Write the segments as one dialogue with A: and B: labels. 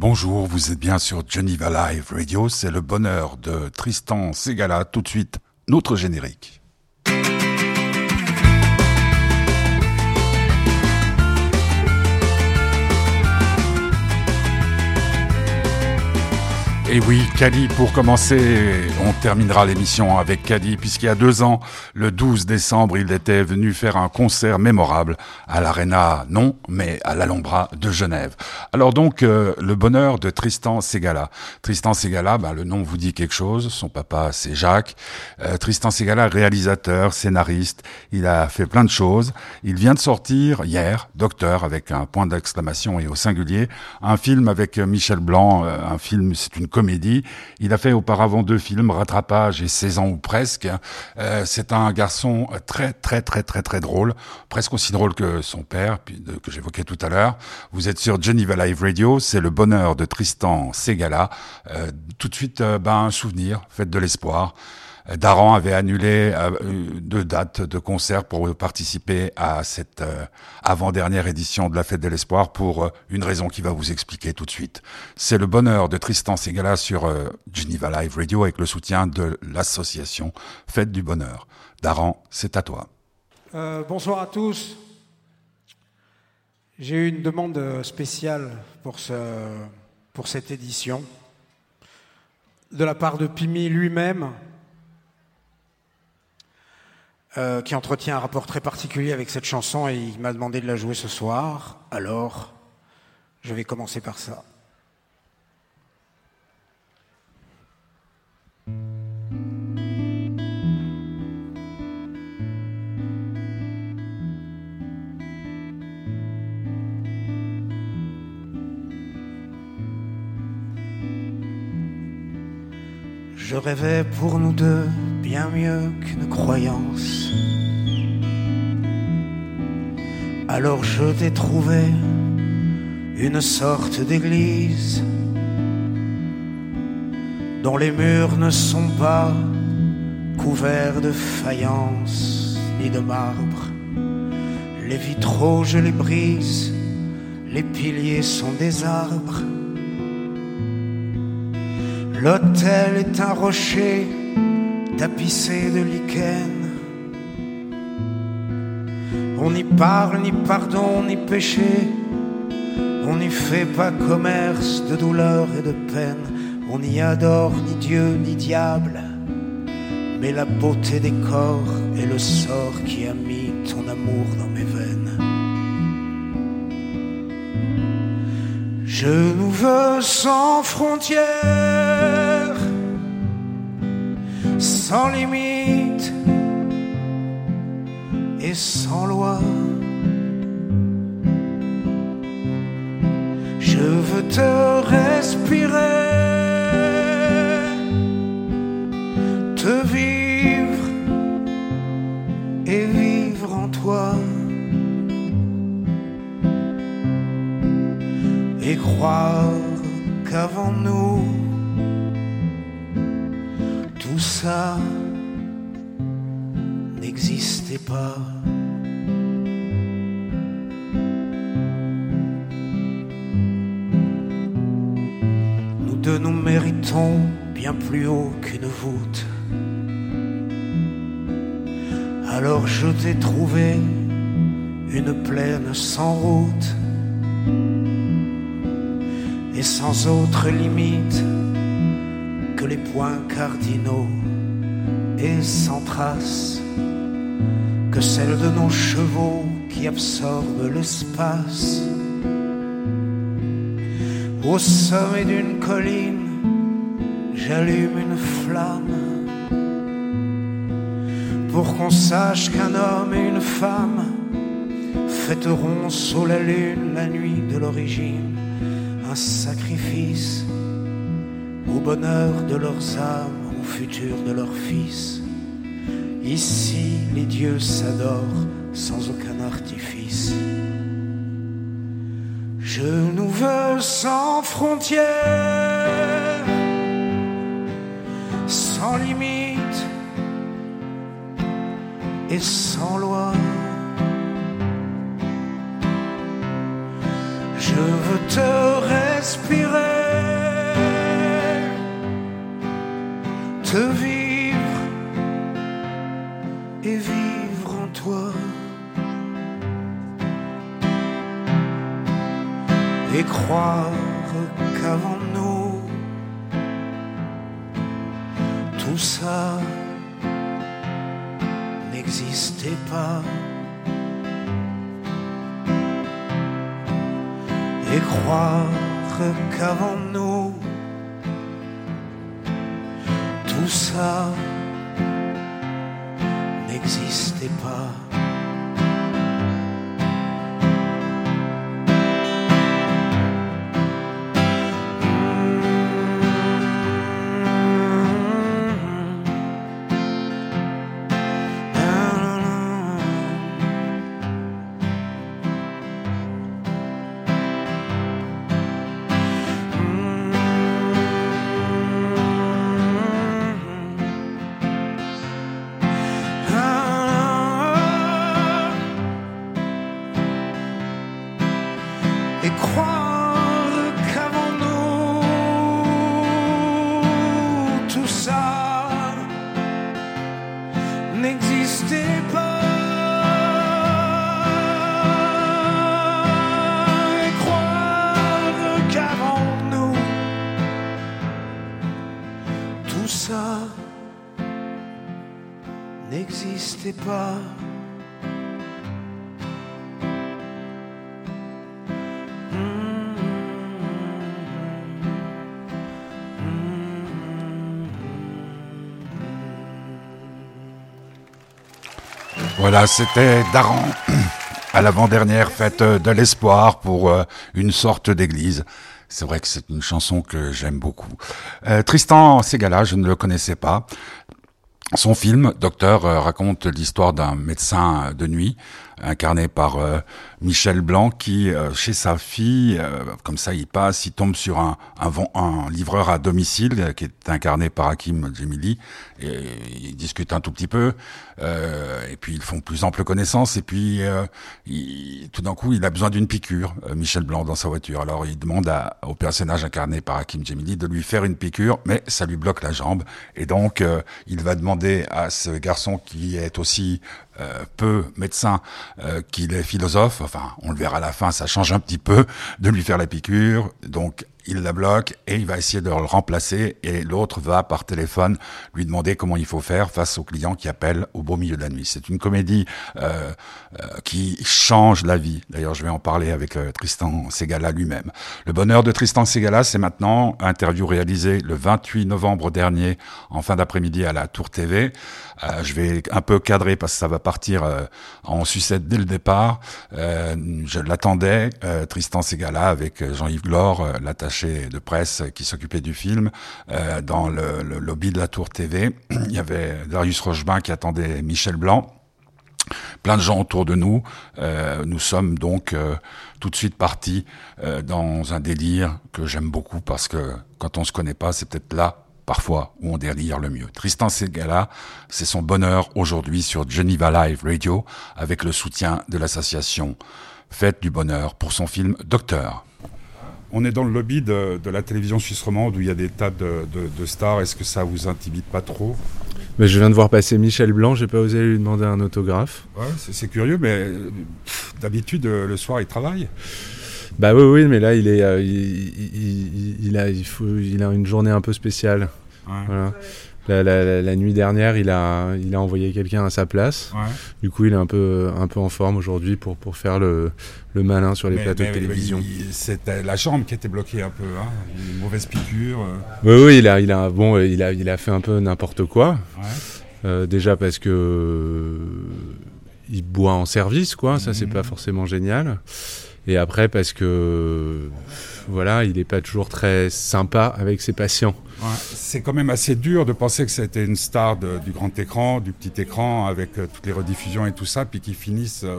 A: Bonjour, vous êtes bien sur Geneva Live Radio, c'est le bonheur de Tristan Segala, tout de suite notre générique. Et oui, Cali, pour commencer, on terminera l'émission avec Cali, puisqu'il y a deux ans, le 12 décembre, il était venu faire un concert mémorable à l'Arena, non, mais à l'Alhambra de Genève. Alors donc, euh, le bonheur de Tristan Segala. Tristan Segala, ben, le nom vous dit quelque chose, son papa c'est Jacques. Euh, Tristan Segala, réalisateur, scénariste, il a fait plein de choses. Il vient de sortir hier, Docteur, avec un point d'exclamation et au singulier, un film avec Michel Blanc, euh, un film, c'est une comédie il a fait auparavant deux films, Rattrapage et 16 ans ou presque. Euh, c'est un garçon très très très très très drôle, presque aussi drôle que son père, que j'évoquais tout à l'heure. Vous êtes sur Geneva Live Radio, c'est le bonheur de Tristan Segala. Euh, tout de suite, euh, ben, un souvenir, faites de l'espoir. Daran avait annulé euh, deux dates de concert pour participer à cette euh, avant-dernière édition de la Fête de l'Espoir pour euh, une raison qui va vous expliquer tout de suite. C'est le bonheur de Tristan Segala sur Geneva Live Radio avec le soutien de l'association Fête du Bonheur. Daran, c'est à toi.
B: bonsoir à tous. J'ai eu une demande spéciale pour, ce, pour cette édition de la part de Pimi lui-même, euh, qui entretient un rapport très particulier avec cette chanson et il m'a demandé de la jouer ce soir. Alors, je vais commencer par ça. Je rêvais pour nous deux bien mieux qu'une croyance. Alors je t'ai trouvé une sorte d'église dont les murs ne sont pas couverts de faïence ni de marbre. Les vitraux, je les brise, les piliers sont des arbres. L'autel est un rocher tapissé de lichen. On n'y parle ni pardon ni péché, on n'y fait pas commerce de douleur et de peine, on n'y adore ni Dieu ni diable, mais la beauté des corps et le sort qui a mis ton amour dans mes veines. Je nous veux sans frontières sans limite et sans loi. Je veux te respirer, te vivre et vivre en toi. Et croire qu'avant nous, n'existait pas. Nous deux nous méritons bien plus haut qu'une voûte. Alors je t'ai trouvé une plaine sans route et sans autre limite les points cardinaux et sans trace que celle de nos chevaux qui absorbent l'espace. Au sommet d'une colline, j'allume une flamme pour qu'on sache qu'un homme et une femme fêteront sous la lune la nuit de l'origine un sacrifice au bonheur de leurs âmes, futur de leurs fils. Ici, les dieux s'adorent sans aucun artifice. Je nous veux sans frontières, sans limite et sans loi. Croire qu'avant nous, tout ça n'existait pas. Et croire qu'avant nous, tout ça n'existait pas.
A: Voilà, c'était Daran à l'avant-dernière fête de l'espoir pour euh, une sorte d'église. C'est vrai que c'est une chanson que j'aime beaucoup. Euh, Tristan Segala, je ne le connaissais pas. Son film, Docteur, euh, raconte l'histoire d'un médecin de nuit incarné par euh, Michel Blanc, qui, euh, chez sa fille, euh, comme ça, il passe, il tombe sur un, un, un livreur à domicile qui est incarné par Hakim Djemili, et ils discutent un tout petit peu, et puis ils font plus ample connaissance, et puis il, tout d'un coup, il a besoin d'une piqûre, Michel Blanc, dans sa voiture. Alors il demande à, au personnage incarné par Hakim Djemili de lui faire une piqûre, mais ça lui bloque la jambe, et donc il va demander à ce garçon qui est aussi euh, peu médecin euh, qu'il est philosophe, enfin on le verra à la fin, ça change un petit peu de lui faire la piqûre, donc il la bloque et il va essayer de le remplacer et l'autre va par téléphone lui demander comment il faut faire face au client qui appelle au beau milieu de la nuit. C'est une comédie euh, euh, qui change la vie. D'ailleurs, je vais en parler avec euh, Tristan Segala lui-même. Le bonheur de Tristan Segala, c'est maintenant interview réalisée le 28 novembre dernier en fin d'après-midi à la Tour TV. Euh, je vais un peu cadrer parce que ça va partir euh, en sucette dès le départ. je l'attendais, Tristan Segala avec Jean-Yves Glore, l'attaché de presse qui s'occupait du film. Euh, dans le, le, lobby de la Tour TV, il y avait Darius Rochebin qui attendait Michel Blanc. Plein de gens autour de nous. Euh, nous sommes donc euh, tout de suite partis euh, dans un délire que j'aime beaucoup parce que quand on se connaît pas, c'est peut-être là parfois où on délire le mieux. Tristan Segala, c'est son bonheur aujourd'hui sur Geneva Live Radio avec le soutien de l'association Fête du Bonheur pour son film Docteur. On est dans le lobby de, de, la télévision suisse romande où il y a des tas de, de, de stars. Est-ce que ça vous intimide pas trop?
C: Mais je viens de voir passer Michel Blanc, j'ai pas osé lui demander un autographe.
A: Ouais, c'est curieux, mais d'habitude le soir il travaille.
C: Bah oui, oui, mais là il est, euh, il, il, il, a, il, faut, il a une journée un peu spéciale. Ouais. Voilà. La, la, la, nuit dernière, il a, il a envoyé quelqu'un à sa place.
A: Ouais.
C: Du coup, il est un peu, un peu en forme aujourd'hui pour, pour faire le, le malin sur les
A: mais,
C: plateaux
A: mais,
C: de télévision.
A: C'était la jambe qui était bloquée un peu, hein une mauvaise piqûre.
C: Oui, oui, il a, il a, bon, il a, il a fait un peu n'importe quoi.
A: Ouais.
C: Euh, déjà parce que euh, il boit en service, quoi. Ça, mmh. c'est pas forcément génial. Et après parce que voilà, il n'est pas toujours très sympa avec ses patients.
A: Ouais, c'est quand même assez dur de penser que c'était une star de, du grand écran, du petit écran, avec euh, toutes les rediffusions et tout ça, puis qu'ils finissent euh,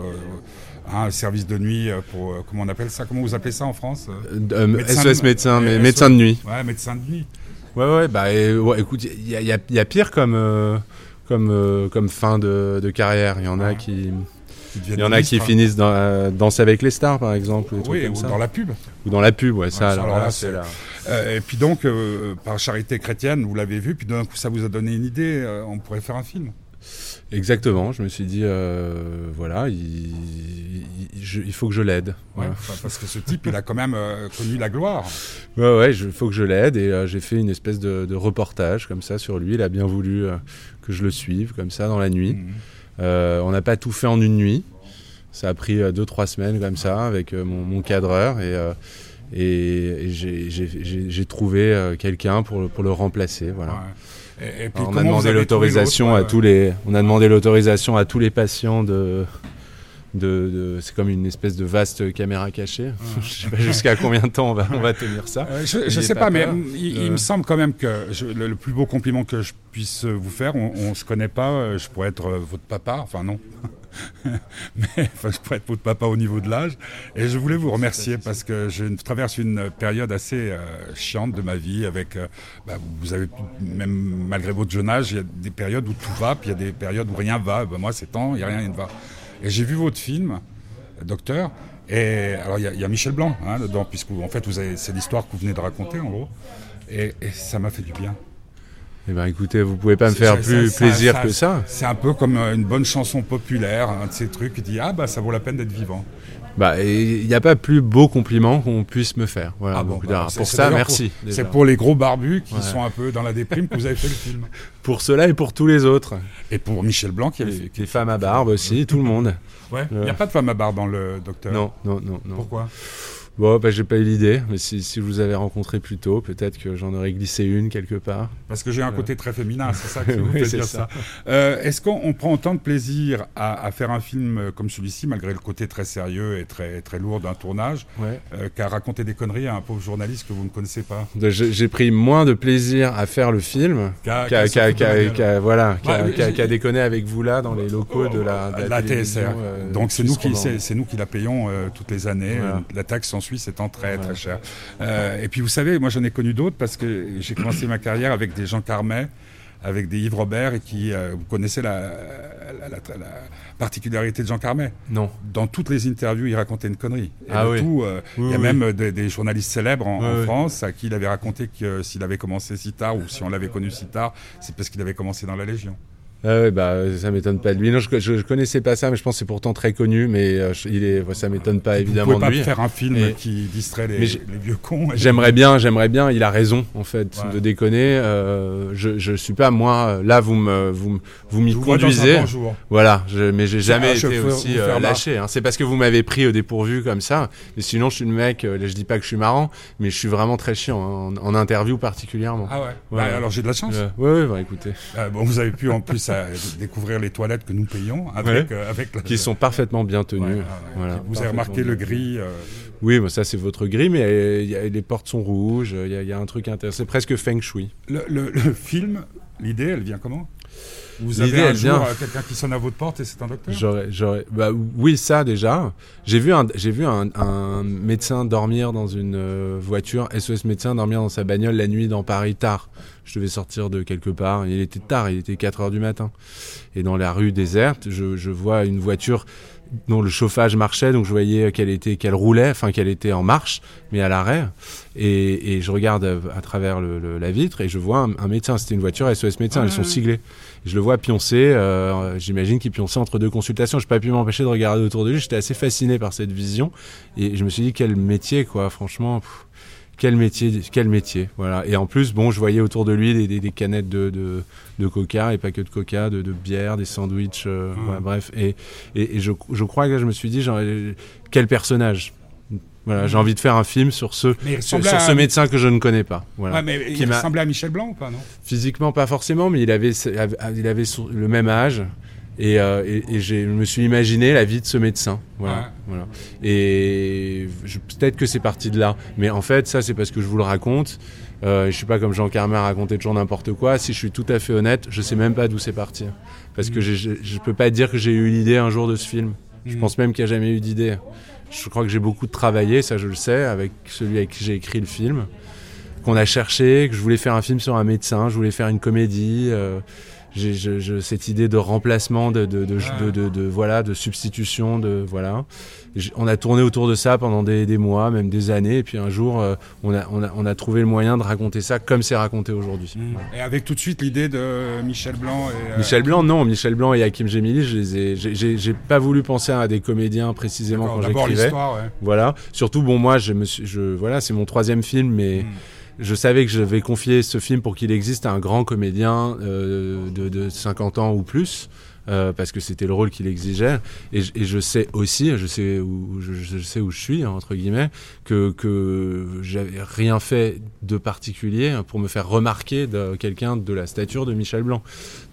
A: un service de nuit pour euh, comment on appelle ça? Comment vous appelez ça en France
C: euh, médecin SOS médecin, mais médecin de nuit.
A: Ouais, médecin de nuit.
C: Ouais, ouais, bah et, ouais, écoute, il y a, y, a, y a, pire comme comme comme fin de, de, carrière. Il y en a qui il y en a qui finissent dans euh, Danser avec les stars, par exemple.
A: Oui, ou
C: ça.
A: dans la pub.
C: Ou dans la pub, ouais, ça.
A: Ouais,
C: alors,
A: alors
C: là,
A: c'est
C: là.
A: et puis donc, par charité chrétienne, vous l'avez vu, puis d'un coup, ça vous a donné une idée, on pourrait faire un film.
C: Exactement, je me suis dit, euh, voilà, il, il, faut que je l'aide.
A: parce que ce type, il a quand même euh, connu la gloire.
C: Ouais, ouais, il faut que je l'aide et euh, j'ai fait une espèce de, reportage comme ça sur lui. Il a bien voulu que je le suive comme ça dans la nuit. Mhm. On n'a pas tout fait en une nuit. Ça a pris deux, trois semaines comme ça avec mon, cadreur et, et, j'ai trouvé quelqu'un pour, pour, le remplacer. Voilà on a demandé l'autorisation à tous les, on a demandé l'autorisation à tous les patients de, de, c'est comme une espèce de vaste caméra cachée. je sais pas jusqu'à combien de temps on va, on va tenir ça.
A: Euh, je, ne sais pas, mais il, me semble quand même que le, plus beau compliment que je puisse vous faire, on, on se connaît pas, euh, je pourrais être euh, votre papa, enfin non. mais enfin, je pourrais être votre papa au niveau de l'âge. Et je voulais vous remercier parce que je traverse une période assez euh, chiante de ma vie avec, euh, bah, vous avez, même malgré votre jeune âge, il y a des périodes où tout va, puis il y a des périodes où rien va. Bah, moi, c'est temps, il n'y a rien qui ne va. Et j'ai vu votre film, Docteur, et alors il y, a Michel Blanc hein, dedans, puisque en fait, vous avez, c'est l'histoire que vous venez de raconter en gros. et ça m'a fait du bien.
C: Eh ben écoutez, vous pouvez pas me faire plus plaisir que ça.
A: C'est un peu comme euh, une bonne chanson populaire, un de ces trucs qui dit ah bah ça vaut la peine d'être vivant.
C: Bah il n'y a pas plus beau compliment qu'on puisse me faire. Voilà. Ah bon, bah, pour ça, merci.
A: C'est pour les gros barbus qui sont un peu dans la déprime que vous avez fait le film.
C: pour cela et pour tous les autres.
A: Et pour Michel Blanc qui avait fait.
C: Les femmes à barbe aussi, tout le monde.
A: Ouais. Il n'y a pas de femme à barbe dans le docteur.
C: Non, non, non, non.
A: Pourquoi?
C: Bon, bah, j'ai pas eu l'idée, mais si, si, je vous avais rencontré plus tôt, peut-être que j'en aurais glissé une quelque part.
A: Parce que j'ai un côté très féminin, c'est ça que vous oui, dire ça. Euh, Est-ce qu'on prend autant de plaisir à, à faire un film comme celui-ci, malgré le côté très sérieux et très, très lourd d'un tournage,
C: ouais.
A: euh, qu'à raconter des conneries à un pauvre journaliste que vous ne connaissez pas?
C: J'ai pris moins de plaisir à faire le film qu'à qu qu voilà, qu'à déconner avec vous là dans les locaux de la, de
A: la, la TSR. Euh, Donc c'est nous, qui, nous qui la payons euh, toutes les années. La taxe en Suisse étant très très cher. Euh, et puis vous savez, moi j'en ai connu d'autres parce que j'ai commencé ma carrière avec des Jean Carmet, avec des Yves Robert et qui, euh, vous connaissez la, la, la, particularité de Jean Carmet
C: Non.
A: Dans toutes les interviews, il racontait une connerie. Et
C: ah oui.
A: tout, euh, il y a même des, des, journalistes célèbres en, en France à qui il avait raconté que s'il avait commencé si tard ou si on l'avait connu si tard, c'est parce qu'il avait commencé dans la Légion.
C: Ah ouais, bah, ça m'étonne pas de lui. Non, je, je, connaissais pas ça, mais je pense que c'est pourtant très connu, mais euh, il est, ça m'étonne pas évidemment
A: Vous pouvez
C: de lui.
A: pas faire un film qui distrait les, les vieux cons.
C: J'aimerais bien, j'aimerais bien. Il a raison en fait ouais. de déconner. Euh, je, je suis pas moi. Là, vous me, vous, vous m'y conduisez. Voilà, je, mais j'ai jamais été aussi euh, lâché. Hein. C'est parce que vous m'avez pris au dépourvu comme ça. Mais sinon, je suis le mec. Là, je dis pas que je suis marrant, mais je suis vraiment très chiant hein, en, en, interview particulièrement.
A: Ah ouais. ouais. Bah, alors j'ai de la chance.
C: ouais, ouais, bah, écoutez.
A: bon, vous avez pu en plus découvrir les toilettes que nous payons avec,
C: ouais.
A: euh, avec la...
C: qui sont parfaitement bien tenues. Ouais,
A: voilà, vous avez remarqué le gris euh...
C: Oui, ça c'est votre gris, mais euh, a, les portes sont rouges. Il y, y, a un truc intéressant. C'est presque feng shui.
A: Le, le, le film, l'idée, elle vient comment? Vous avez un jour euh, quelqu'un qui sonne à votre porte et c'est un docteur?
C: J'aurais, j'aurais, bah, Oui, ça déjà. J'ai vu, un, j'ai vu un, un, médecin dormir dans une euh, voiture, SOS médecin dormir dans sa bagnole la nuit dans Paris tard. Je devais sortir de quelque part. Il était tard, il était 4 heures du matin. Et dans la rue déserte, je, je vois une voiture dont le chauffage marchait, donc je voyais qu'elle était, qu'elle roulait, enfin qu'elle était en marche, mais à l'arrêt. Et, et, je regarde à travers le, le, la vitre et je vois un, un médecin. C'était une voiture SOS médecin, elles sont siglées. Je le vois pioncer. Euh, J'imagine qu'il pionçait entre deux consultations. Je n'ai pas pu m'empêcher de regarder autour de lui. J'étais assez fasciné par cette vision et je me suis dit quel métier, quoi. Franchement. Pff, quel métier, quel métier, voilà. Et en plus, bon, je voyais autour de lui des, des, des canettes de, de, de, coca et pas que de coca, de, de bière, des sandwichs, euh, mmh. bref. Et, et, et je, je, crois que là, je me suis dit, genre, quel personnage. Voilà, j'ai envie de faire un film sur ce, sur, sur, ce médecin que je ne connais pas. Voilà.
A: Ouais, mais il ressemblait à Michel Blanc ou pas, non?
C: Physiquement, pas forcément, mais il avait, il avait le même âge. Et, euh, et, et je me suis imaginé la vie de ce médecin. Voilà. Ouais. voilà. Et peut-être que c'est parti de là. Mais en fait, ça, c'est parce que je vous le raconte. Euh, je suis pas comme Jean Carmer à raconter toujours n'importe quoi. Si je suis tout à fait honnête, je sais même pas d'où c'est parti. Parce que je, je peux pas dire que j'ai eu l'idée un jour de ce film. Je pense même qu'il n'y a jamais eu d'idée. Je crois que j'ai beaucoup travaillé, ça je le sais, avec celui avec qui j'ai écrit le film. Qu'on a cherché, que je voulais faire un film sur un médecin, je voulais faire une comédie. Euh, j'ai je- je- cette idée de remplacement, de, de, de, de, voilà, de substitution, de voilà. On a tourné autour de ça pendant des, des mois, même des années, et puis un jour, euh, on, a, on, a, on a trouvé le moyen de raconter ça comme c'est raconté aujourd'hui.
A: Et avec tout de suite l'idée de Michel Blanc et. euh,
C: Michel Blanc, non, Michel Blanc et Hakim Gemili, je les ai, j'ai- pas voulu penser à des comédiens précisément quand j'écrivais.
A: ouais.
C: Voilà. Surtout, bon, moi, je me suis, je, voilà, c'est mon troisième film, mais
A: Mm.
C: Je savais que je vais confier ce film pour qu'il existe à un grand comédien euh, de, de 50 ans ou plus. euh, parce que c'était le rôle qu'il exigeait et, je- et je sais aussi je sais où je, je sais où je suis hein, entre guillemets que que j'avais rien fait de particulier pour me faire remarquer de quelqu'un de la stature de Michel Blanc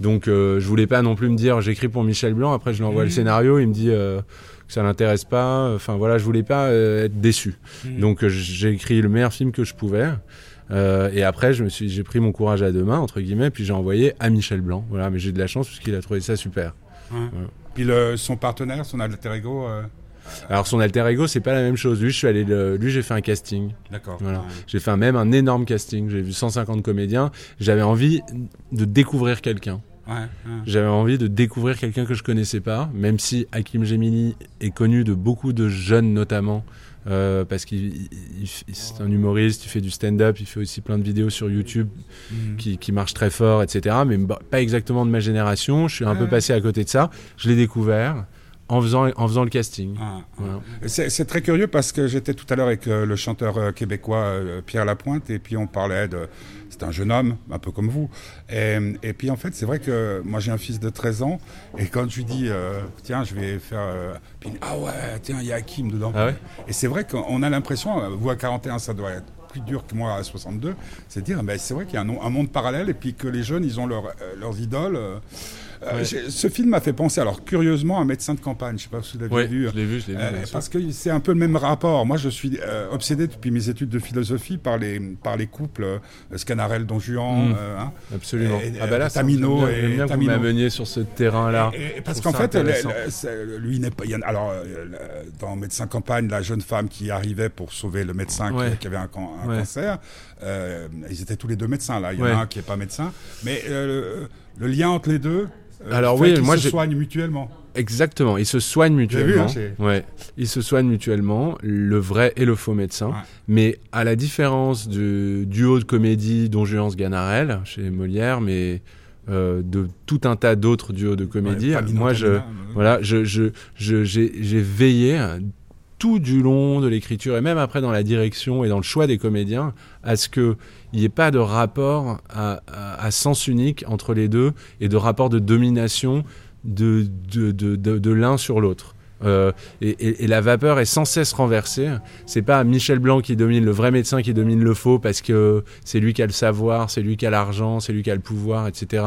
C: donc euh, je voulais pas non plus me dire j'écris pour Michel Blanc après je lui envoie le
A: Mhm.
C: scénario il me dit euh, que ça l'intéresse pas enfin voilà je voulais pas euh, être déçu
A: Mhm.
C: donc euh, j'ai écrit le meilleur film que je pouvais. Euh, et après, je me suis, j'ai pris mon courage à deux mains entre guillemets, puis j'ai envoyé à Michel Blanc. Voilà, mais j'ai de la chance puisqu'il a trouvé ça super.
A: Puis le, son partenaire, son alter ego. euh,
C: Alors son alter ego, c'est pas la même chose. Lui, je suis allé, le- lui, j'ai fait un casting.
A: D'accord.
C: Voilà.
A: Ouais.
C: J'ai fait un- même un énorme casting. J'ai vu 150 comédiens. J'avais envie de découvrir quelqu'un.
A: Ouais, ouais.
C: J'avais envie de découvrir quelqu'un que je connaissais pas, même si Hakim Gemini est connu de beaucoup de jeunes notamment, euh, parce qu'il il- il- c'est un humoriste, il fait du stand-up, il fait aussi plein de vidéos sur YouTube
A: Mhm.
C: qui, qui marchent très fort, etc. Mais bah, pas exactement de ma génération. Je suis un peu passé à côté de ça. Je l'ai découvert en faisant, en faisant le casting.
A: Ah, ah.
C: Voilà.
A: C'est très curieux parce que j'étais tout à l'heure avec euh, le chanteur euh, québécois euh, Pierre Lapointe et puis on parlait de. C'est un jeune homme, un peu comme vous. Et, et puis en fait, c'est vrai que moi j'ai un fils de 13 ans et quand je lui dis tiens, je vais faire. puis ah ouais, tiens, il y a Hakim dedans.
C: Ah ouais?
A: Et c'est vrai qu'on a l'impression, vous à 41, ça doit être plus dur que moi à 62, c'est de dire, ben, c'est vrai qu'il y a un, un monde parallèle et puis que les jeunes, ils ont leur, leurs idoles.
C: Ouais.
A: Ce film m'a fait penser, alors curieusement, à médecin de campagne. Je sais pas si vous l'avez
C: Ouais,
A: vu.
C: je l'ai vu, je l'ai vu.
A: Euh, parce que c'est un peu le même rapport. Moi, je suis euh, obsédé depuis mes études de philosophie par les, par les couples euh, Scanarelle, Don Juan.
C: Mm.
A: euh, hein.
C: Absolument.
A: et-
C: ah bah là,
A: Tamino
C: bien-
A: et
C: bien que vous
A: Tamino.
C: m'ameniez sur ce terrain-là.
A: Parce qu'en fait, le- le- lui n'est pas. alors, euh, dans Médecin Campagne, la jeune femme qui arrivait pour sauver le médecin qui-
C: Ouais.
A: qui, avait un, can- un
C: Ouais.
A: cancer, euh, ils étaient tous les deux médecins là. Il y en
C: Ouais.
A: a un qui n'est pas médecin, mais euh, le lien entre les deux. Euh,
C: Alors oui, moi,
A: se soignent mutuellement.
C: Exactement, ils se soignent
A: vu,
C: mutuellement.
A: hein, j'ai-
C: ouais, ils se soignent mutuellement, le vrai et le faux médecin.
A: Ouais.
C: Mais à la différence du duo de comédie Don Juan Ganarelle chez Molière, mais euh, de tout un tas d'autres duos de comédie,
A: Ouais, Pamino
C: moi je,
A: Camina, euh,
C: voilà, je, je, je- j'ai, j'ai veillé tout du long de l'écriture et même après dans la direction et dans le choix des comédiens à ce que il n'y ait pas de rapport à, sens unique entre les deux et de rapport de domination de, de, de, de, l'un sur l'autre. Euh, et, la vapeur est sans cesse renversée. C'est pas Michel Blanc qui domine le vrai médecin qui domine le faux parce que c'est lui qui a le savoir, c'est lui qui a l'argent, c'est lui qui a le pouvoir, etc.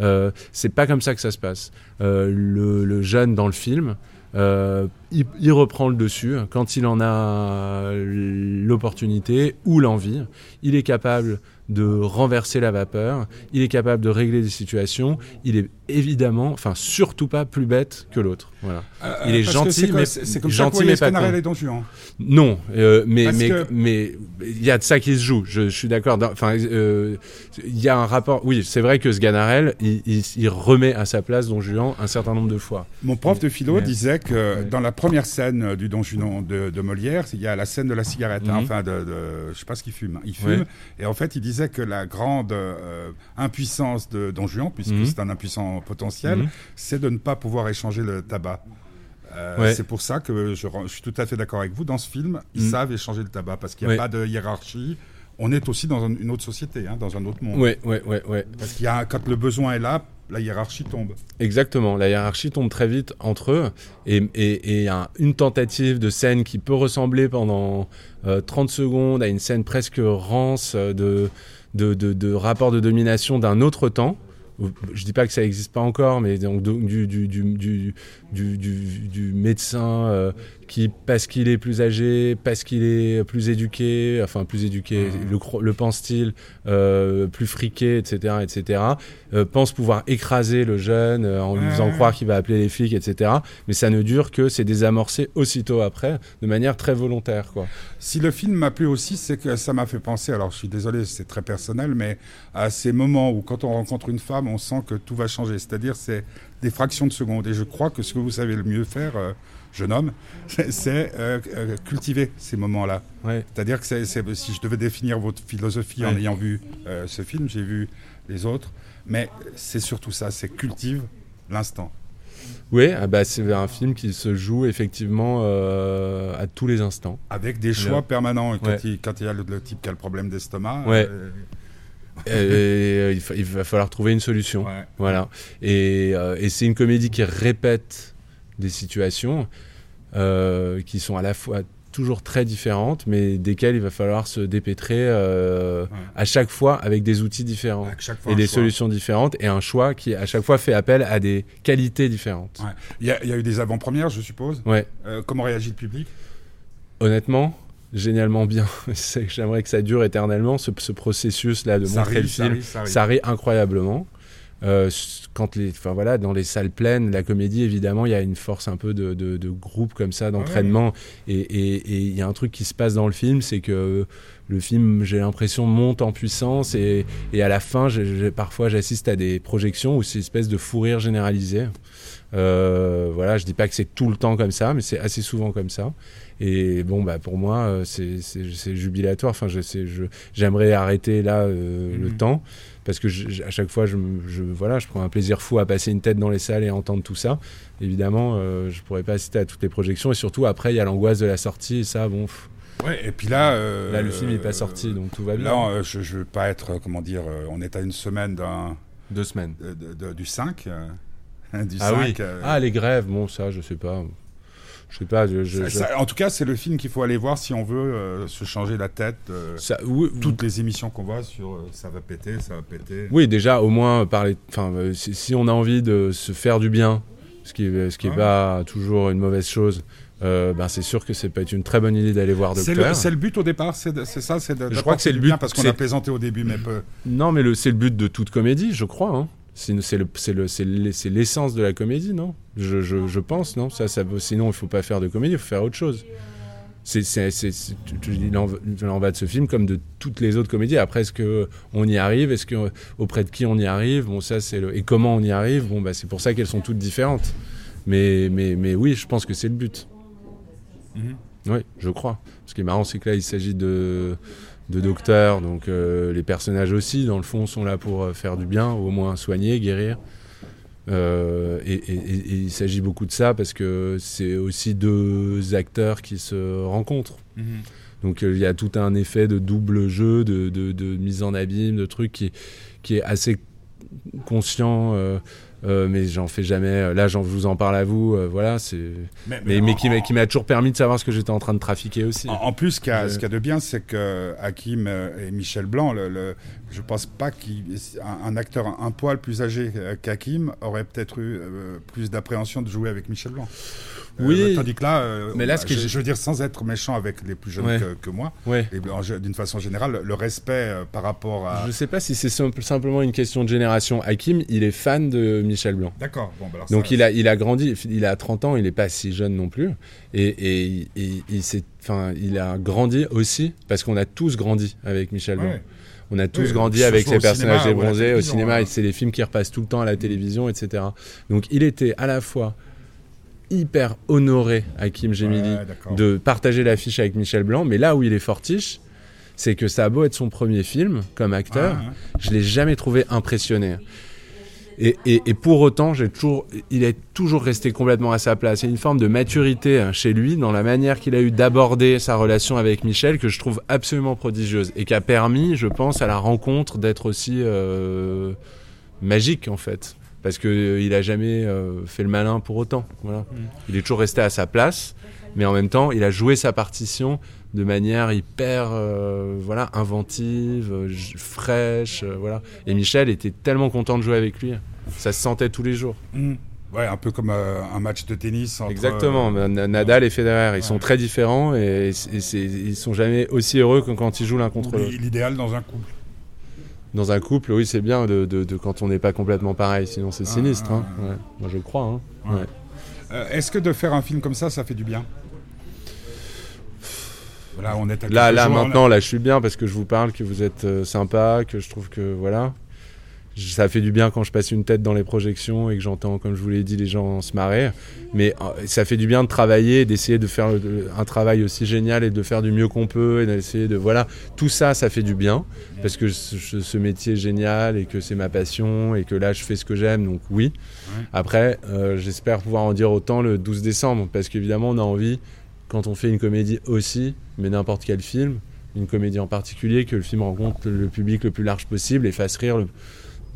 C: Euh, c'est pas comme ça que ça se passe. Euh, le jeune dans le film, euh, il, il reprend le dessus quand il en a l'opportunité ou l'envie. Il est capable de renverser la vapeur, il est capable de régler des situations, il est évidemment, enfin surtout pas plus bête que l'autre. Voilà.
A: Euh,
C: Il est
A: que
C: gentil, mais-
A: c'est comme
C: gentil,
A: ça
C: mais pas con.
A: et Don Juan.
C: Non, euh, mais
A: Parce
C: mais
A: que-
C: mais il y a de ça qui se joue. Je, je suis d'accord. Enfin, euh, il y a un rapport. Oui, c'est vrai que Sganarelle, il, il, il remet à sa place Don Juan un certain nombre de fois.
A: Mon prof de philo disait que
C: Ouais.
A: dans la première scène euh, du Don Juan de, de Molière, il y a la scène de la cigarette, hein,
C: Mhm.
A: enfin de, de, je sais pas ce qu'il fume, hein. il fume,
C: Ouais.
A: et en fait il disait que la grande euh, impuissance de Don Juan, puisque
C: Mhm.
A: c'est un impuissant potentiel,
C: Mhm.
A: c'est de ne pas pouvoir échanger le tabac. Euh,
C: Ouais.
A: C'est pour ça que je, suis tout à fait d'accord avec vous. Dans ce film, ils
C: Mhm.
A: savent échanger le tabac parce qu'il n'y a
C: Ouais.
A: pas de hiérarchie. On est aussi dans un- une autre société, hein, dans un autre monde.
C: Ouais, ouais, ouais, ouais.
A: Parce qu'il y a, quand le besoin est là, la hiérarchie tombe.
C: Exactement. La hiérarchie tombe très vite entre eux et et, et un- une tentative de scène qui peut ressembler pendant euh, 30 secondes à une scène presque rance euh, de de, de, de rapport de domination d'un autre temps. Je dis pas que ça n'existe pas encore, mais donc du, du, du, du, médecin euh, qui, parce qu'il est plus âgé, parce qu'il est plus éduqué, enfin plus éduqué,
A: Mmh.
C: le, pense-t-il, euh, plus friqué, etc., etc., euh, pense pouvoir écraser le jeune euh, en lui faisant
A: Ouais.
C: croire qu'il va appeler les flics, etc. Mais ça ne dure que c'est désamorcé aussitôt après, de manière très volontaire, quoi.
A: Si le film m'a plu aussi, c'est que ça m'a fait penser, alors je suis désolé, c'est très personnel, mais à ces moments où quand on rencontre une femme, on sent que tout va changer. C'est-à-dire c'est des fractions de secondes. Et je crois que ce que vous savez le mieux faire, jeune homme, c'est- euh, euh, cultiver ces moments-là.
C: Ouais.
A: C'est-à-dire que c'est- c'est- si je devais définir votre philosophie en ayant vu euh, ce film, j'ai vu les autres, mais c'est surtout ça, c'est cultive l'instant.
C: Oui, ah bah, c'est un film qui se joue effectivement euh, à tous les instants.
A: Avec des choix permanents. Quand, il, quand il y a le, le type qui a le problème d'estomac,
C: Et, il, va falloir trouver une solution. Voilà. Et, et c'est une comédie qui répète des situations euh, qui sont à la fois toujours très différentes, mais desquelles il va falloir se dépêtrer euh,
A: Ouais.
C: à chaque fois avec des outils différents.
A: Fois
C: Et des
A: choix.
C: solutions différentes et un choix qui à chaque fois fait appel à des qualités différentes.
A: Ouais. Il y, a- il y a eu des avant-premières, je suppose.
C: Ouais.
A: Euh, comment réagit le public?
C: Honnêtement, génialement bien. J'aimerais que ça dure éternellement ce, ce processus là de
A: Ça
C: montrer
A: rit,
C: le
A: ça
C: film.
A: ça rit.
C: Ça rit incroyablement. Euh, quand les, enfin voilà, dans les salles pleines, la comédie évidemment, il y a une force un peu de, de, de groupe comme ça, d'entraînement, et et- et il y a un truc qui se passe dans le film, c'est que le film, j'ai l'impression, monte en puissance, et, et à la fin, j'ai- j'ai- parfois, j'assiste à des projections où c'est une espèce de fou rire généralisé. Euh, voilà, je dis pas que c'est tout le temps comme ça, mais c'est assez souvent comme ça. Et bon, bah pour moi, euh, c'est jubilatoire. Enfin, je sais, je- j'aimerais arrêter là euh, le
A: Mhm.
C: temps parce que je- je- à chaque fois, je, je- voilà, je prends un plaisir fou à passer une tête dans les salles et à entendre tout ça. Évidemment, euh, je pourrais pas assister à toutes les projections et surtout après, il y a l'angoisse de la sortie et ça, bon, pff,
A: Ouais, et puis là. euh,
C: là le film n'est pas sorti, donc tout va bien.
A: Là, euh, je ne veux pas être, euh, comment dire, on est à une semaine d'un,
C: Deux semaines.
A: de- de- de- du 5. euh, du
C: Ah
A: 5,
C: oui. Ah les grèves, bon ça, je sais pas. Je sais pas. Je, je-
A: ça-
C: je-
A: ça- en tout cas, c'est le film qu'il faut aller voir si on veut euh, se changer la tête. euh,
C: ça- oui,
A: toutes les émissions qu'on voit sur euh, ça va péter, ça va péter.
C: Oui, déjà, au moins, parler. Enfin, si, si on a envie de se faire du bien, ce qui est, ce qui est pas toujours une mauvaise chose, ben c'est sûr que c'est peut être une très bonne idée d'aller voir Docteur.
A: c'est le but au départ, c'est ça, de-
C: Je crois que c'est le but,
A: bien, parce qu'on a plaisanté au début, mais peu.
C: Non, mais c'est le but de toute comédie, je crois. Hein. C'est c'est le- l'essence de la comédie, non? Je, je, je pense, non? Ça, ça, Sinon, il faut pas faire de comédie, il faut faire autre chose. C'est, il, en, va de ce film comme de toutes les autres comédies. Après, est-ce que on y arrive? Est-ce que auprès de qui on y arrive? Bon, ça c'est le... et comment on y arrive? Bon, bah c'est pour ça qu'elles sont toutes différentes. Mais, mais, mais oui, je pense que c'est le but.
A: Mhm.
C: Oui, je crois. Ce qui est marrant, c'est que là, il s'agit de, de docteurs, donc euh, les personnages aussi, dans le fond, sont là pour euh, faire du bien, au moins soigner, guérir. Euh, et, et- et- et il s'agit beaucoup de ça parce que c'est aussi deux acteurs qui se rencontrent. Donc euh, il y a tout un effet de double jeu, de, de- de mise en abîme, de trucs qui, qui est assez conscient. euh, euh, mais j'en fais jamais. Là, j'en je vous en parle à vous. euh, voilà, c'est. Mais, mais qui m'a qui m'a toujours permis de savoir ce que j'étais en train de trafiquer aussi.
A: En, en plus, ce qu'il y y a de bien, c'est que Hakim euh, et Michel Blanc, le, le- je pense pas qu'un un acteur un, un poil plus âgé euh, qu'Hakim aurait peut-être eu euh, plus d'appréhension de jouer avec Michel Blanc. Euh,
C: Oui.
A: tandis que là, euh,
C: Mais là, ce que
A: je,
C: j'ai-
A: je veux dire, sans être méchant avec les plus jeunes
C: Ouais.
A: que, que moi,
C: Ouais.
A: d'une façon générale, le respect euh, par rapport à.
C: Je sais pas si c'est simple- simplement une question de génération. Hakim, il est fan de Michel Blanc.
A: D'accord. Bon, bah
C: Donc
A: ça-
C: il a, il a grandi, il a 30 ans, il n'est pas si jeune non plus. Et, et, et- il enfin, il a grandi aussi, parce qu'on a tous grandi avec Michel Blanc.
A: Ouais.
C: On a tous
A: Oui,
C: grandi
A: que
C: avec
A: au
C: personnages débronzés au cinéma, c'est les films qui repassent tout le temps à la télévision, etc. Donc il était à la fois hyper honoré, Hakim Gemili,
A: Ouais,
C: de partager l'affiche avec Michel Blanc, mais là où il est fortiche, c'est que ça a beau être son premier film comme acteur,
A: Ah, hein.
C: je l'ai jamais trouvé impressionné. Et, et- et pour autant, j'ai toujours, il est toujours resté complètement à sa place. Il y a une forme de maturité hein, chez lui dans la manière qu'il a eu d'aborder sa relation avec Michel que je trouve absolument prodigieuse et qui a permis, je pense, à la rencontre d'être aussi euh, magique en fait. Parce qu'il a jamais euh, fait le malin pour autant. Voilà. Il est toujours resté à sa place, mais en même temps, il a joué sa partition de manière hyper euh, voilà inventive, euh, fraîche, euh, voilà. Et Michel était tellement content de jouer avec lui. Ça se sentait tous les jours.
A: Mhm. Ouais, un peu comme un match de tennis. Entre,
C: Exactement. Nadal et Federer, ils sont très différents et, et ils sont jamais aussi heureux que quand ils jouent l'un contre l'autre.
A: L'idéal dans un couple.
C: Dans un couple, oui, c'est bien de, de, de, quand on n'est pas complètement pareil, sinon c'est ah, sinistre. Hein. Ouais. Moi, je crois. Hein.
A: Euh, Est-ce que de faire un film comme ça, ça fait du bien?
C: Là, on est à là, là maintenant, là. je suis bien parce que je vous parle, que vous êtes euh, sympa, que je trouve que voilà ça fait du bien quand je passe une tête dans les projections et que j'entends, comme je vous l'ai dit, les gens se marrer. Mais euh, ça fait du bien de travailler, d'essayer de faire un travail aussi génial et de faire du mieux qu'on peut et d'essayer de voilà, tout ça, ça fait du bien parce que ce, métier est génial et que c'est ma passion et que là je fais ce que j'aime. Donc oui. Après, euh, j'espère pouvoir en dire autant le 12 décembre parce qu'évidemment on a envie quand on fait une comédie aussi, mais n'importe quel film, une comédie en particulier, que le film rencontre le public le plus large possible et fasse rire le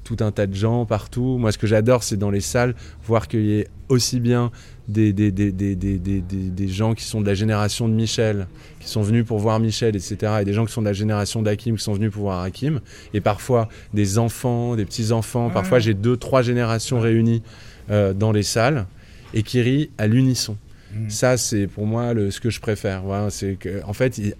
C: tout un tas de gens partout. Moi, ce que j'adore, c'est dans les salles, voir qu'il y ait aussi bien des, des, des, des, gens qui sont de la génération de Michel, qui sont venus pour voir Michel, etc., et des gens qui sont de la génération d'Hakim, qui sont venus pour voir Hakim, et parfois des enfants, des petits-enfants. Parfois, j'ai deux, trois générations réunies euh, dans les salles, et qui rient à l'unisson. Mm. Ça, c'est pour moi le, ce que je préfère. Voilà, c'est que, en fait, ils,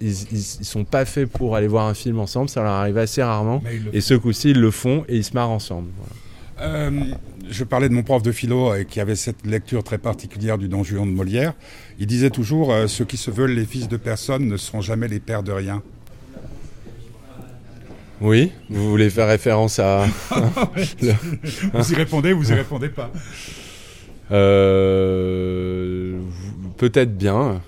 C: ils, sont pas faits pour aller voir un film ensemble. Ça leur arrive assez rarement. Et ce coup-ci, ils le font et ils se marrent ensemble.
A: Euh, je parlais de mon prof de philo et qui avait cette lecture très particulière du Don Juan de Molière. Il disait toujours euh, ceux qui se veulent les fils de personne ne seront jamais les pères de rien.
C: Oui, vous voulez faire référence à.
A: vous y répondez, vous y répondez pas.
C: Euh, peut-être bien.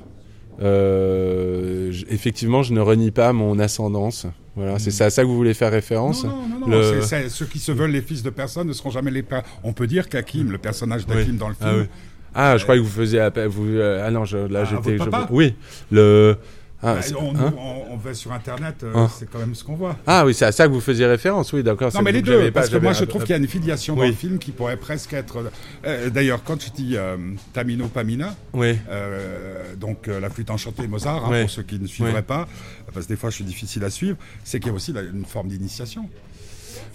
C: Euh, effectivement, je ne renie pas mon ascendance. Voilà, c'est à ça que vous voulez faire référence.
A: Non, non, non, ceux qui se veulent les fils de personne ne seront jamais les pères. On peut dire qu'Hakim, le personnage d'Hakim dans le
C: ah
A: film.
C: Ah, je croyais que vous faisiez appel. Vous, euh, ah non, je, là ah, j'étais. Oui, le.
A: Ah, bah, hein on, va sur Internet, euh, hein c'est quand même ce qu'on voit.
C: Ah oui, c'est à ça que vous faisiez référence, oui, d'accord.
A: Non, mais les deux, parce que moi je trouve qu'il y a une filiation dans le film qui pourrait presque être. Euh, d'ailleurs, quand je dis euh, Tamino Pamina,
C: oui.
A: donc la flûte enchantée Mozart, hein, pour ceux qui ne suivraient pas, parce que des fois je suis difficile à suivre, c'est qu'il y a aussi une forme d'initiation.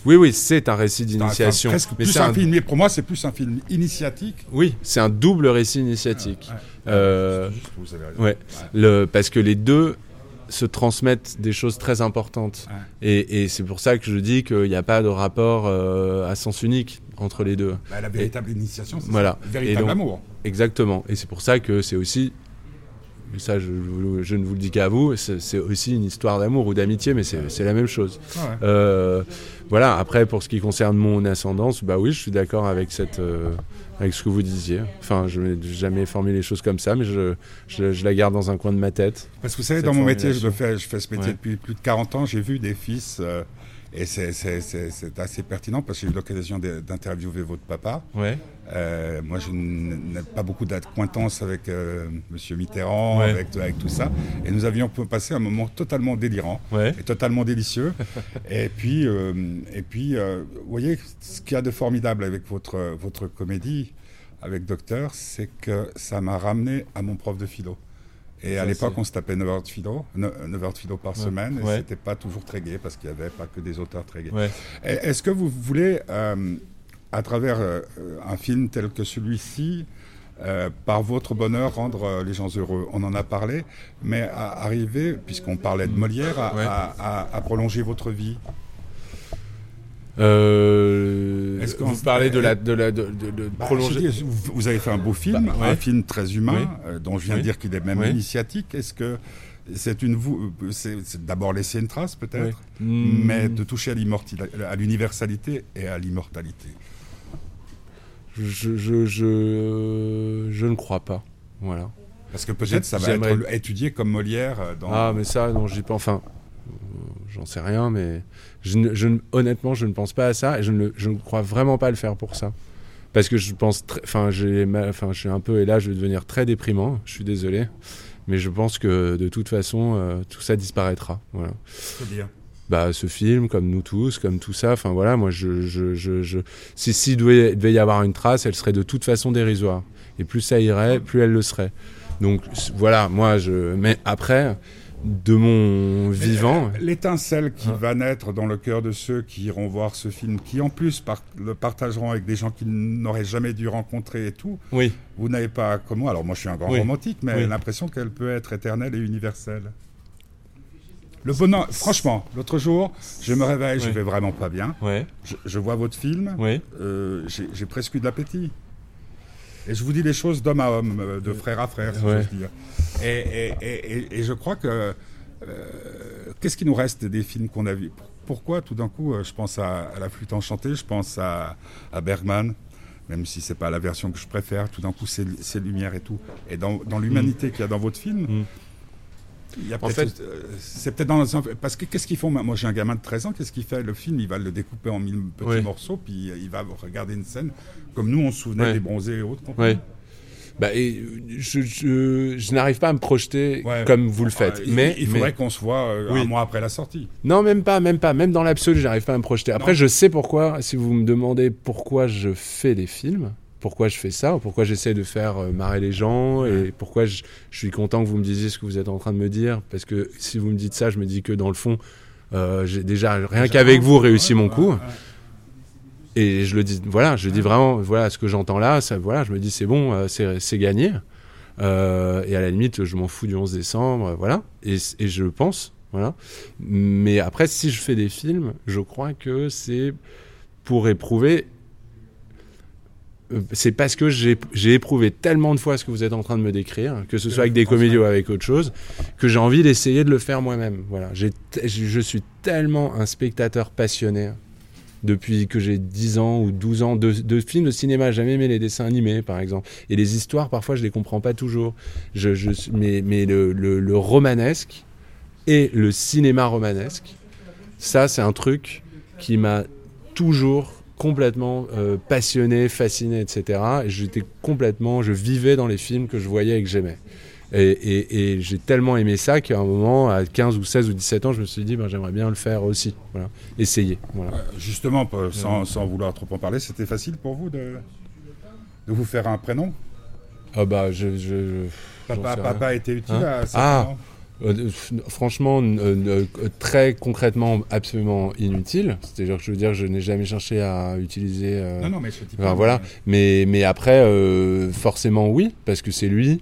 C: Oui, oui, c'est un récit d'initiation.
A: Mais plus un, film, mais pour moi, c'est plus un film initiatique.
C: Oui, c'est un double récit initiatique. Euh, ouais. Le, parce que les deux se transmettent des choses très importantes. Et, c'est pour ça que je dis qu'il n'y a pas de rapport euh, à sens unique entre les deux.
A: Bah, la véritable initiation, c'est voilà. le véritable amour.
C: Exactement. Et c'est pour ça que c'est aussi mais ça je, je, ne vous le dis qu'à vous, c'est aussi une histoire d'amour ou d'amitié, mais c'est la même chose. Euh, voilà, après pour ce qui concerne mon ascendance, bah oui, je suis d'accord avec, cette, euh, avec ce que vous disiez. Enfin, je n'ai jamais formulé les choses comme ça, mais je, je, la garde dans un coin de ma tête.
A: Parce que vous savez, dans mon métier, je, fais, je fais ce métier depuis plus de 40 ans, j'ai vu des fils... Euh, et c'est assez pertinent parce que j'ai eu l'occasion d'interviewer votre papa.
C: Ouais.
A: Euh, moi, je n'ai pas beaucoup d'acquaintance avec euh, Monsieur Mitterrand, avec, avec, tout ça. Et nous avions passé un moment totalement délirant et totalement délicieux. et puis, euh, et puis vous voyez, ce qu'il y a de formidable avec votre, votre comédie, avec Docteur, c'est que ça m'a ramené à mon prof de philo. Et à l'époque, on se tapait 9 heures de philo, 9 heures de philo par semaine, et c'était pas toujours très gai parce qu'il n'y avait pas que des auteurs très gays. Est-ce que vous voulez, euh, à travers euh, un film tel que celui-ci, euh, par votre bonheur, rendre les gens heureux. On en a parlé, mais arriver, puisqu'on parlait de Molière, à prolonger votre vie.
C: Euh, Est-ce que vous parlez de la de la de,
A: bah, prolonger Vous avez fait un beau film, bah, un film très humain, euh, dont je viens de dire qu'il est même initiatique. Est-ce que c'est une c'est d'abord laisser une trace peut-être, hmm. mais de toucher à l'universalité et à l'immortalité.
C: Je, je, je, je, ne crois pas. Voilà.
A: Parce que peut-être ça va être étudié comme Molière euh, dans.
C: Ah, mais ça, non, j'y pas. Enfin, j'en sais rien, mais je, honnêtement, je ne pense pas à ça et je ne, je ne crois vraiment pas le faire pour ça. Parce que je pense, enfin, j'ai, enfin, je suis un peu, et là, je vais devenir très déprimant. Je suis désolé, mais je pense que de toute façon, euh, tout ça disparaîtra. Voilà.
A: dire
C: bah, ce film, comme nous tous, comme tout ça. Enfin voilà, moi, je, je, je, je... si s'il devait, devait y avoir une trace, elle serait de toute façon dérisoire. Et plus ça irait, plus elle le serait. Donc voilà, moi, je. Mais après, de mon vivant.
A: L'étincelle qui
C: Ah.
A: va naître dans le cœur de ceux qui iront voir ce film, qui en plus par- le partageront avec des gens qu'ils n'auraient jamais dû rencontrer et tout,
C: Oui.
A: vous n'avez pas, comme moi, alors moi je suis un grand
C: Oui.
A: romantique, mais
C: Oui.
A: l'impression qu'elle peut être éternelle et universelle. Le bonheur, franchement, l'autre jour, je me réveille, je
C: Oui.
A: vais vraiment pas bien.
C: Ouais.
A: Je, je vois votre film, euh, j'ai presque eu de l'appétit. Et je vous dis les choses d'homme à homme, euh, de frère à frère, si
C: Ouais.
A: j'ose dire. Et, et- et- et- et je crois que euh, qu'est-ce qui nous reste des films qu'on a vus? Pourquoi tout d'un coup, je pense à, à La Flûte enchantée, je pense à, à Bergman, même si c'est pas la version que je préfère. Tout d'un coup, c'est lumière et tout. Et dans, dans l'humanité qu'il y a dans votre film.
C: Mm.
A: Il y a
C: En fait-
A: euh, c'est peut-être dans un- parce que qu'est-ce qu'ils font? Moi, j'ai un gamin de 13 ans. Qu'est-ce qu'il fait? Le film, il va le découper en mille petits
C: Oui.
A: morceaux, puis euh, il va regarder une scène comme nous on se souvenait des bronzés et autres.
C: Ouais. Bah, et je, je, je n'arrive pas à me projeter
A: Ouais.
C: comme vous le faites.
A: Il-
C: mais
A: il faudrait
C: mais-
A: qu'on se voit euh,
C: Oui.
A: un mois après la sortie.
C: Non, même pas, même pas. Même dans l'absolu, j'arrive pas à me projeter. Après,
A: Non.
C: je sais pourquoi, si vous me demandez pourquoi je fais des films, pourquoi je fais ça, ou pourquoi j'essaie de faire euh, marrer les gens, et pourquoi je, je suis content que vous me disiez ce que vous êtes en train de me dire, parce que si vous me dites ça, je me dis que dans le fond, euh, j'ai déjà, rien qu'avec vous, réussi mon coup. Et je le dis, voilà, je dis vraiment, voilà, ce que j'entends là, ça, voilà, je me dis, c'est bon, euh, c'est gagné. Euh, et à la limite, je m'en fous du 11 décembre, voilà. Et, et je le pense, voilà. Mais après, si je fais des films, je crois que c'est pour éprouver. Euh, C'est parce que j'ai éprouvé tellement de fois ce que vous êtes en train de me décrire, que ce soit avec des comédies ou avec autre chose, que j'ai envie d'essayer de le faire moi-même. Voilà, je suis tellement un spectateur passionné depuis que j'ai 10 ans ou 12 ans de, de films de cinéma. J'ai jamais aimé les dessins animés, par exemple. Et les histoires, parfois, je les comprends pas toujours. Je, je, suis- mais mais le, le, le romanesque et le cinéma romanesque, ça, c'est un truc qui m'a toujours complètement euh, passionné, fasciné, etc. Et j'étais complètement, je vivais dans les films que je voyais et que j'aimais. Et, et- et j'ai tellement aimé ça qu'à un moment, à 15 ou 16 ou 17 ans, je me suis dit, ben, j'aimerais bien le faire aussi. Voilà. Essayer. Voilà.
A: Euh, Justement, sans, sans vouloir trop en parler, c'était facile pour vous de, de vous faire un prénom?
C: Ah bah, je... je
A: Papa, été utile
C: Hein?
A: à ce
C: Ah.
A: moment
C: Euh, franchement, euh, euh, très concrètement, absolument inutile. C'est-à-dire que je veux dire, je n'ai jamais cherché à utiliser. euh,
A: Non, non, mais je dis
C: Enfin, voilà. Mais, mais après, forcément, oui, parce que c'est lui.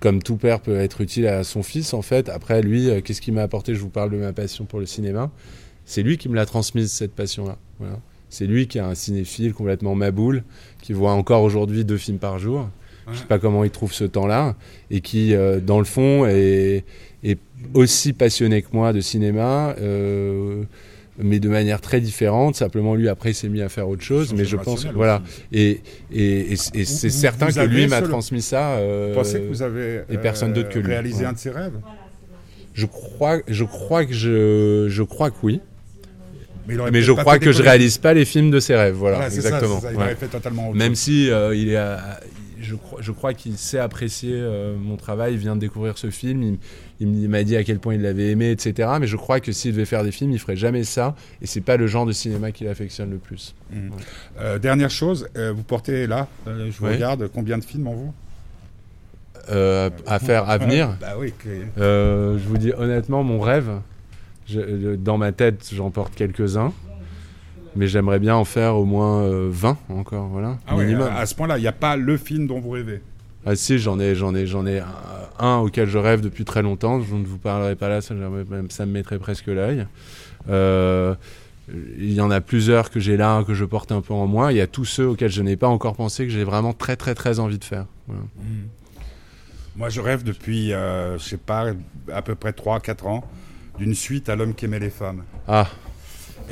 C: Comme tout père peut être utile à son fils, en fait. Après, lui, qu'est-ce qu'il m'a apporté? Je vous parle de ma passion pour le cinéma. C'est lui qui me l'a transmise, cette passion-là. Voilà. C'est lui qui est un cinéphile complètement maboule, qui voit encore aujourd'hui deux films par jour. Je sais pas comment il trouve ce temps-là, et qui, euh, dans le fond, est, est aussi passionné que moi de cinéma, euh, mais de manière très différente. Simplement, lui, après, il s'est mis à faire autre chose. Mais je pense,
A: générationnels
C: voilà.
A: aussi.
C: Et, et, et, et c'est certain que lui m'a transmis ça. euh,
A: Vous pensez que vous avez euh,
C: et personne d'autre que lui.
A: réalisé
C: Ouais.
A: un de ses rêves?
C: Je crois, je crois que je, je crois que oui.
A: Mais,
C: je crois que je réalise pas les films de ses rêves. Voilà,
A: Voilà, c'est ça,
C: exactement.
A: c'est ça, il
C: ouais.
A: aurait fait totalement autre
C: Même
A: chose.
C: si euh, il est, à- je crois, je crois qu'il sait apprécier euh, mon travail. Il vient de découvrir ce film. Il, m'a dit à quel point il l'avait aimé, etc. Mais je crois que s'il devait faire des films, il ferait jamais ça. Et c'est pas le genre de cinéma qu'il affectionne le plus.
A: Euh, dernière chose, euh, vous portez là, je vous
C: Oui.
A: regarde, combien de films en vous?
C: À faire à venir?
A: Bah oui,
C: je vous dis honnêtement, mon rêve, je- dans ma tête, j'en porte quelques-uns. Mais j'aimerais bien en faire au moins euh, 20 encore, voilà,
A: Ah
C: minimum.
A: à, à ce point-là, il n'y a pas le film dont vous rêvez.
C: Ah si, j'en ai, j'en ai, j'en ai un, un auquel je rêve depuis très longtemps. Je ne vous parlerai pas là, ça, me mettrait presque l'œil. Euh, il y en a plusieurs que j'ai là, que je porte un peu en moi. Il y a tous ceux auxquels je n'ai pas encore pensé, que j'ai vraiment très très très envie de faire. Voilà.
A: Moi, je rêve depuis, euh, je sais pas, à peu près 3-4 ans, d'une suite à L'homme qui aimait les femmes.
C: Ah,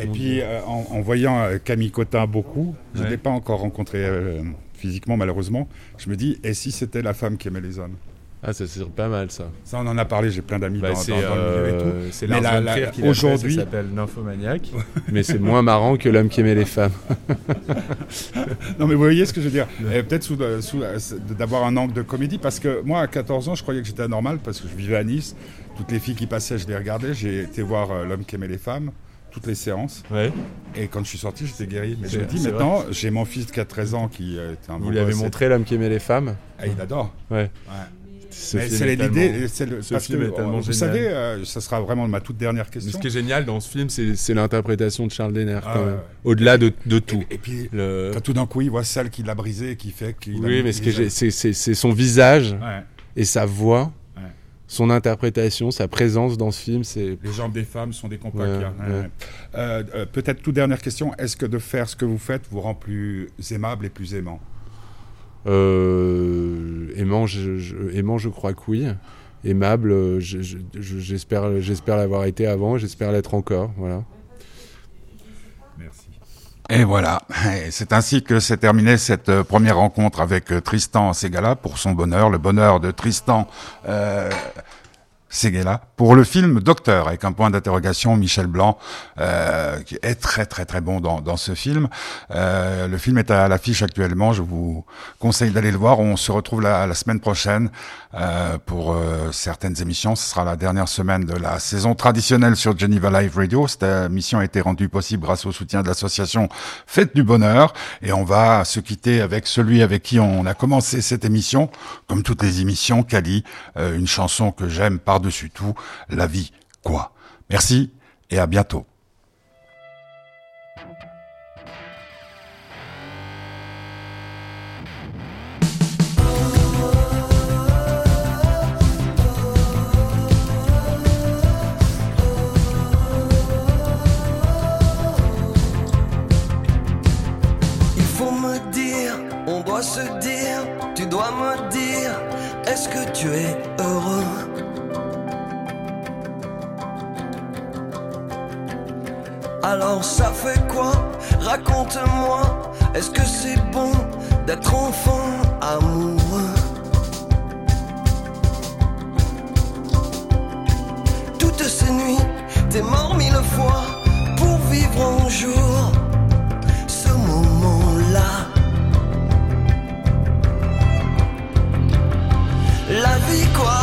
A: Et puis, euh, en, en voyant euh, Camille Cotin beaucoup, je ne
C: Ouais.
A: l'ai pas encore rencontré euh, physiquement, malheureusement, je me dis, et si c'était la femme qui aimait les hommes?
C: Ah ça c'est pas mal ça.
A: Ça, on en a parlé, j'ai plein d'amis
C: Bah,
A: dans,
C: c'est
A: dans- dans le milieu et tout.
C: euh, c'est qui
A: aujourd'hui-
C: s'appelle Nymphomaniac, mais c'est moins marrant que l'homme qui aimait les femmes.
A: Non, mais vous voyez ce que je veux dire Peut-être sous, le- sous, euh, d'avoir un angle de comédie, parce que moi, à 14 ans, je croyais que j'étais anormal, parce que je vivais à Nice. Toutes les filles qui passaient, je les regardais. J'ai été voir euh, L'homme qui aimait les femmes, toutes les séances.
C: Ouais.
A: Et quand je suis sorti, j'étais guéri. Mais je me dis maintenant, j'ai mon fils qui a 13 ans, qui euh, est un
C: Vous lui avez montré l'homme qui aimait les femmes
A: et- Ah, il adore.
C: Ouais.
A: Ouais.
D: c'est l'idée, c'est le, parce film que, est tellement vous savez, euh, ça sera vraiment ma toute dernière question.
C: ce qui est génial dans ce film, c'est l'interprétation de Charles Denner, ah, au-delà de, de, tout.
D: Et, puis, tout d'un coup, il voit celle qui l'a brisé, qui fait qu'il.
C: Oui, mais c'est son visage et sa voix son interprétation, sa présence dans ce film, c'est...
D: Les jambes des femmes sont des compas euh, euh, Peut-être toute dernière question, est-ce que de faire ce que vous faites vous rend plus aimable et plus aimant?
C: Euh, aimant, je, aimant, je crois que oui. Aimable, j'espère j'espère l'avoir été avant, j'espère l'être encore. Voilà.
A: Et voilà, c'est ainsi que s'est terminée cette euh, première rencontre avec euh, Tristan Segala pour son bonheur, le bonheur de Tristan euh, Seguela pour le film Docteur avec un point d'interrogation Michel Blanc euh, qui est très très très bon dans, dans ce film. Le film est à l'affiche actuellement. Je vous conseille d'aller le voir. On se retrouve la, la semaine prochaine euh, pour euh, certaines émissions. Ce sera la dernière semaine de la saison traditionnelle sur Geneva Live Radio. Cette émission a été rendue possible grâce au soutien de l'association Fête du Bonheur et on va se quitter avec celui avec qui on a commencé cette émission, comme toutes les émissions. Kali, euh, une chanson que j'aime par par-dessus tout la vie, quoi. Merci et à bientôt.
E: La vie quoi